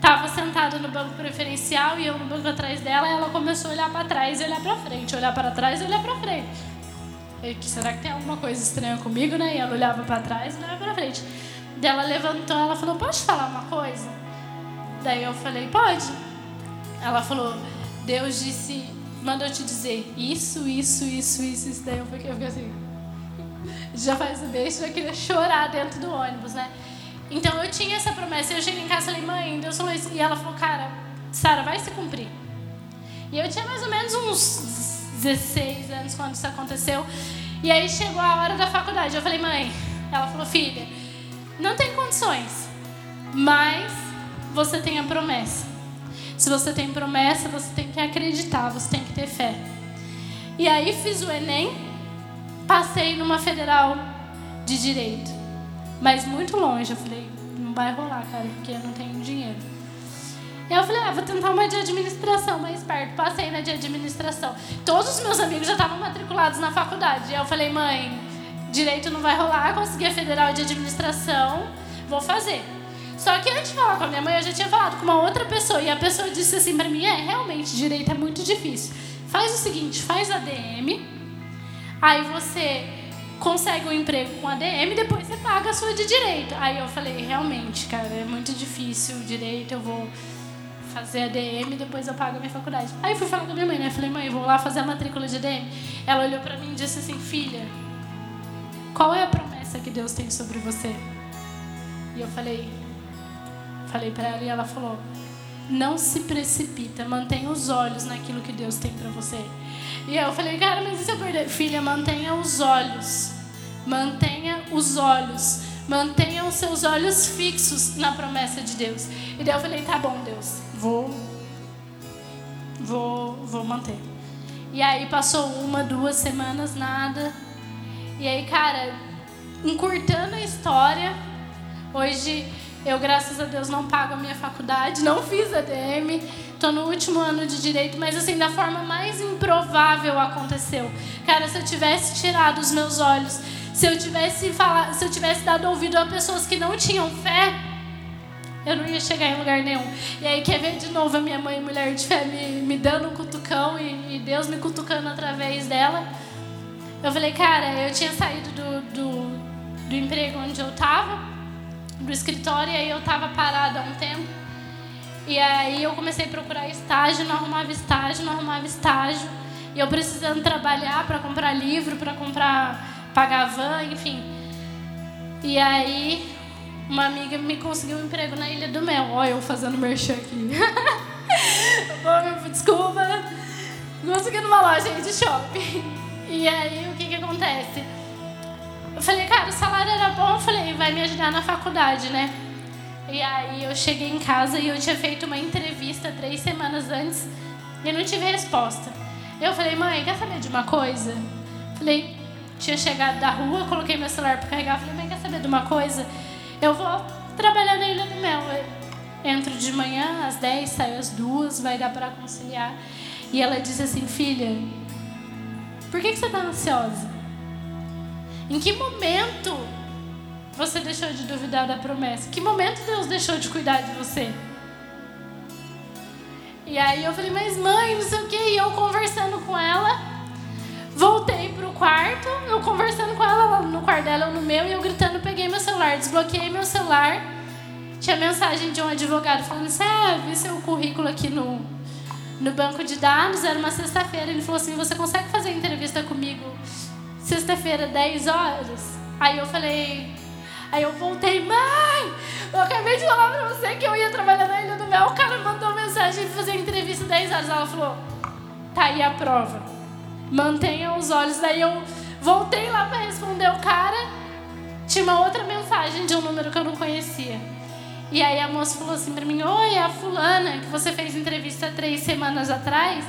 tava sentada no banco preferencial e eu no banco atrás dela. Ela começou a olhar para trás e olhar para frente, olhar para trás e olhar para frente. Eu, será que tem alguma coisa estranha comigo, né? E ela olhava para trás e olhava para frente. Daí ela levantou, ela falou: "Posso falar uma coisa?" Daí eu falei: "Pode". Ela falou: "Deus disse, manda eu te dizer isso, isso, isso, isso, isso". Daí eu fiquei, eu fiquei assim, já faz o beijo, eu queria chorar dentro do ônibus, né? Então eu tinha essa promessa. Eu cheguei em casa e falei, mãe, Deus falou isso. E ela falou, cara, Sara, vai se cumprir. E eu tinha mais ou menos uns 16 anos quando isso aconteceu. E aí chegou a hora da faculdade. Eu falei, mãe, ela falou, filha, não tem condições, mas você tem a promessa. Se você tem promessa, você tem que acreditar, você tem que ter fé. E aí fiz o Enem, passei numa federal de direito, mas muito longe. Eu falei, não vai rolar, cara, porque eu não tenho dinheiro. E eu falei, ah, vou tentar uma de administração mais perto. Passei na de administração. Todos os meus amigos já estavam matriculados na faculdade. E eu falei, mãe, direito não vai rolar, consegui a federal de administração, vou fazer. Só que antes de falar com a minha mãe, eu já tinha falado com uma outra pessoa. E a pessoa disse assim pra mim: é, realmente, direito é muito difícil. Faz o seguinte, faz ADM, aí você consegue um emprego com ADM, depois você paga a sua de direito. Aí eu falei: realmente, cara, é muito difícil o direito, eu vou fazer ADM, depois eu pago a minha faculdade. Aí fui falar com a minha mãe, né? Falei, mãe, vou lá fazer a matrícula de ADM. Ela olhou para mim e disse assim, filha, qual é a promessa que Deus tem sobre você? E eu falei, falei para ela e ela falou, não se precipita, mantenha os olhos naquilo que Deus tem para você. E eu falei, cara, mas e se eu perder? Filha, mantenha os olhos. Mantenha os olhos. Mantenha os seus olhos fixos na promessa de Deus. E daí eu falei, tá bom, Deus vou, vou, vou manter. E aí passou uma, duas semanas, nada. E aí, cara, encurtando a história, hoje eu, graças a Deus, não pago a minha faculdade, não fiz ADM, tô no último ano de direito, mas assim, da forma mais improvável aconteceu. Cara, se eu tivesse tirado os meus olhos, se eu tivesse falado, se eu tivesse dado ouvido a pessoas que não tinham fé, eu não ia chegar em lugar nenhum. E aí quer ver de novo a minha mãe, mulher de fé, me, me dando um cutucão e, e Deus me cutucando através dela. Eu falei, cara, eu tinha saído do, do, do emprego onde eu estava, do escritório, e aí eu estava parada há um tempo. E aí eu comecei a procurar estágio, não arrumava estágio, não arrumava estágio. E eu precisando trabalhar para comprar livro, para comprar, pagar van, enfim. E aí uma amiga me conseguiu um emprego na Ilha do Mel. Olha eu fazendo merchan aqui. Desculpa. Consegui numa loja de shopping. E aí, o que que acontece? Eu falei, cara, o salário era bom. Eu falei, vai me ajudar na faculdade, né? E aí, eu cheguei em casa e eu tinha feito uma entrevista três semanas antes e não tive resposta. Eu falei, mãe, quer saber de uma coisa? Falei, tinha chegado da rua, coloquei meu celular para carregar. Falei, mãe, quer saber de uma coisa? Eu vou trabalhar na Ilha do Mel. Eu entro de manhã às 10, saio às 2, vai dar para conciliar. E ela disse assim: Filha, por que, que você está ansiosa? Em que momento você deixou de duvidar da promessa? Que momento Deus deixou de cuidar de você? E aí eu falei, mas mãe, não sei o que. E eu conversando com ela, voltei pro quarto, eu conversando com ela no quarto dela ou no meu, e eu gritando, peguei meu celular, desbloqueei meu celular. Tinha mensagem de um advogado falando vi seu currículo aqui no, no banco de dados, era uma sexta-feira. Ele falou assim: você consegue fazer entrevista comigo sexta-feira, 10 horas? Aí eu falei. Aí eu voltei, mãe, eu acabei de falar pra você que eu ia trabalhar na Ilha do Mel. O cara mandou mensagem de fazer entrevista 10 horas. Ela falou: tá aí a prova. Mantenha os olhos. Daí eu voltei lá para responder o cara. Tinha uma outra mensagem de um número que eu não conhecia. E aí a moça falou assim para mim: Oi, é a fulana que você fez entrevista três semanas atrás.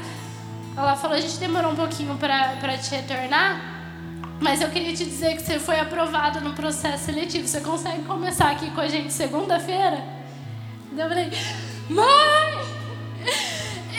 ela falou: a gente demorou um pouquinho para te retornar, mas eu queria te dizer que você foi aprovada no processo seletivo. Você consegue começar aqui com a gente segunda-feira? Eu falei: mãe,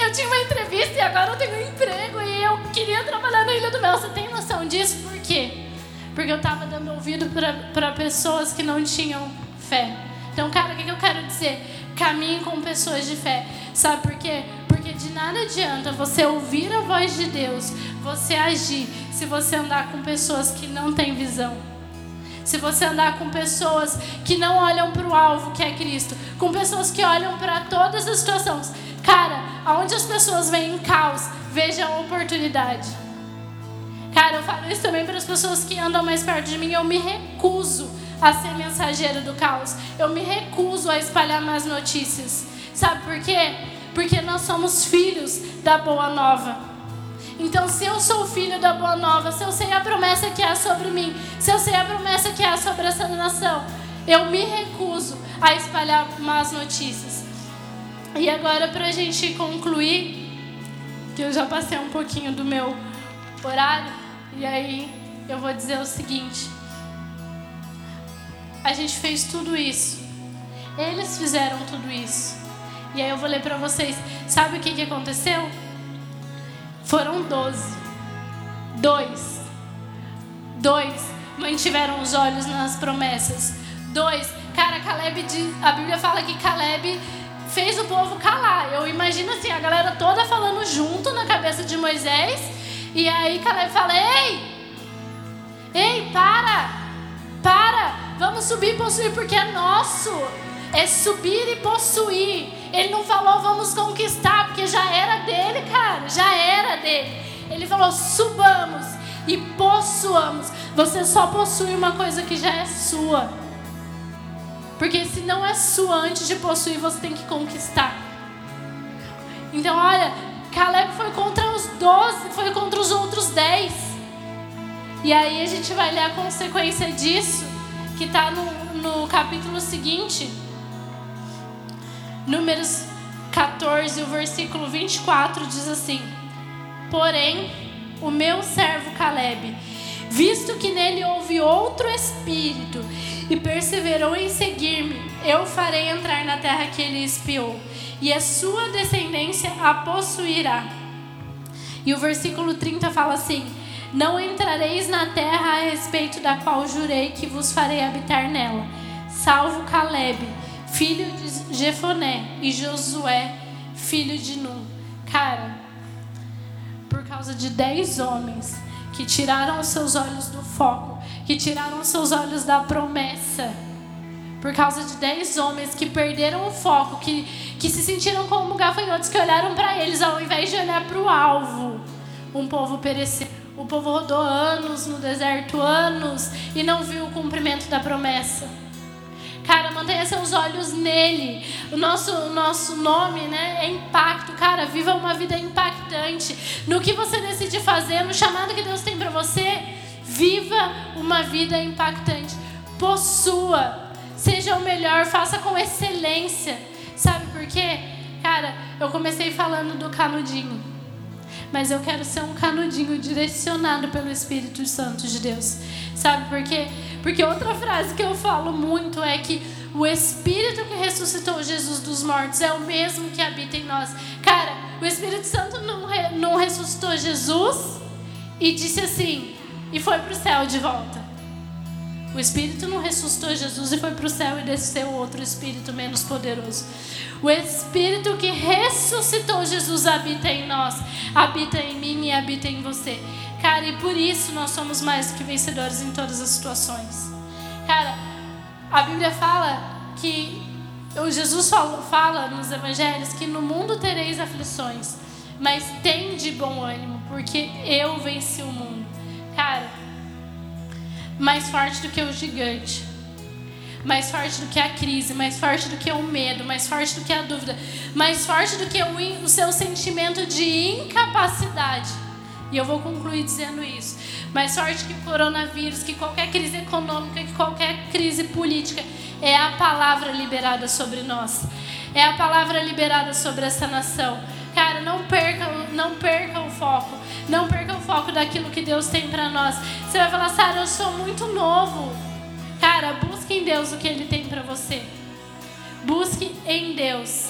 eu tinha uma entrevista e agora eu tenho um emprego e eu queria trabalhar na Ilha do Mel. Você tem noção disso? Por quê? Porque eu estava dando ouvido para pessoas que não tinham fé. Então, cara, o que, que eu quero dizer? Caminhe com pessoas de fé. Sabe por quê? Porque de nada adianta você ouvir a voz de Deus, você agir, se você andar com pessoas que não têm visão. Se você andar com pessoas que não olham para o alvo que é Cristo, com pessoas que olham para todas as situações. Cara, aonde as pessoas veem caos, vejam oportunidade. Cara, eu falo isso também para as pessoas que andam mais perto de mim. Eu me recuso a ser mensageiro do caos. Eu me recuso a espalhar más notícias. Sabe por quê? Porque nós somos filhos da boa nova. Então, se eu sou filho da boa nova, se eu sei a promessa que há sobre mim, se eu sei a promessa que há sobre essa nação, eu me recuso a espalhar más notícias. E agora, para a gente concluir, que eu já passei um pouquinho do meu horário, e aí eu vou dizer o seguinte: a gente fez tudo isso, eles fizeram tudo isso. E aí eu vou ler para vocês. Sabe o que, que aconteceu? Foram doze. Dois. Dois mantiveram os olhos nas promessas. Dois. Cara, Caleb, a Bíblia fala que Caleb fez o povo calar. Eu imagino assim, a galera toda falando junto na cabeça de Moisés. E aí Caleb fala: Ei! Ei, para! Para! Vamos subir e possuir porque é nosso. É subir e possuir. Ele não falou vamos conquistar, porque já era dele, cara. Já era dele. Ele falou subamos e possuamos. Você só possui uma coisa que já é sua. Porque se não é sua antes de possuir, você tem que conquistar. Então, olha, Caleb foi contra os 12, foi contra os outros 10. E aí a gente vai ler a consequência disso, que está no, no capítulo seguinte. Números 14, o versículo 24 diz assim: Porém, o meu servo Caleb, visto que nele houve outro espírito e perseverou em seguir-me, eu farei entrar na terra que ele espiou, e a sua descendência a possuirá. E o versículo 30 fala assim: Não entrareis na terra a respeito da qual jurei que vos farei habitar nela, salvo Caleb, filho de Jefoné, e Josué, filho de Nun. Cara, por causa de dez homens que tiraram os seus olhos do foco, que tiraram os seus olhos da promessa, por causa de dez homens que perderam o foco, que, que se sentiram como gafanhotos, que olharam para eles ao invés de olhar para o alvo, um povo pereceu. O povo rodou anos no deserto, anos, e não viu o cumprimento da promessa. Cara, mantenha seus olhos nele. O nosso, nosso nome né, é impacto. Cara, viva uma vida impactante. No que você decide fazer, no chamado que Deus tem para você, viva uma vida impactante. Possua. Seja o melhor, faça com excelência. Sabe por quê? Cara, eu comecei falando do canudinho. Mas eu quero ser um canudinho direcionado pelo Espírito Santo de Deus. Sabe por quê? Porque outra frase que eu falo muito é que o Espírito que ressuscitou Jesus dos mortos é o mesmo que habita em nós. Cara, o Espírito Santo não, re, não ressuscitou Jesus e disse assim, e foi para o céu de volta. O Espírito não ressuscitou Jesus e foi para o céu e desceu outro Espírito menos poderoso. O Espírito que ressuscitou Jesus habita em nós, habita em mim e habita em você. Cara, e por isso nós somos mais do que vencedores em todas as situações. Cara, a Bíblia fala que o Jesus fala nos evangelhos que no mundo tereis aflições, mas tem de bom ânimo, porque eu venci o mundo. Cara, mais forte do que o gigante, mais forte do que a crise, mais forte do que o medo, mais forte do que a dúvida, mais forte do que o, o seu sentimento de incapacidade e eu vou concluir dizendo isso. Mais sorte que o coronavírus, que qualquer crise econômica, que qualquer crise política, é a palavra liberada sobre nós. É a palavra liberada sobre essa nação. Cara, não perca, não perca o foco. Não perca o foco daquilo que Deus tem para nós. Você vai falar, Sara, eu sou muito novo. Cara, busque em Deus o que Ele tem para você. Busque em Deus.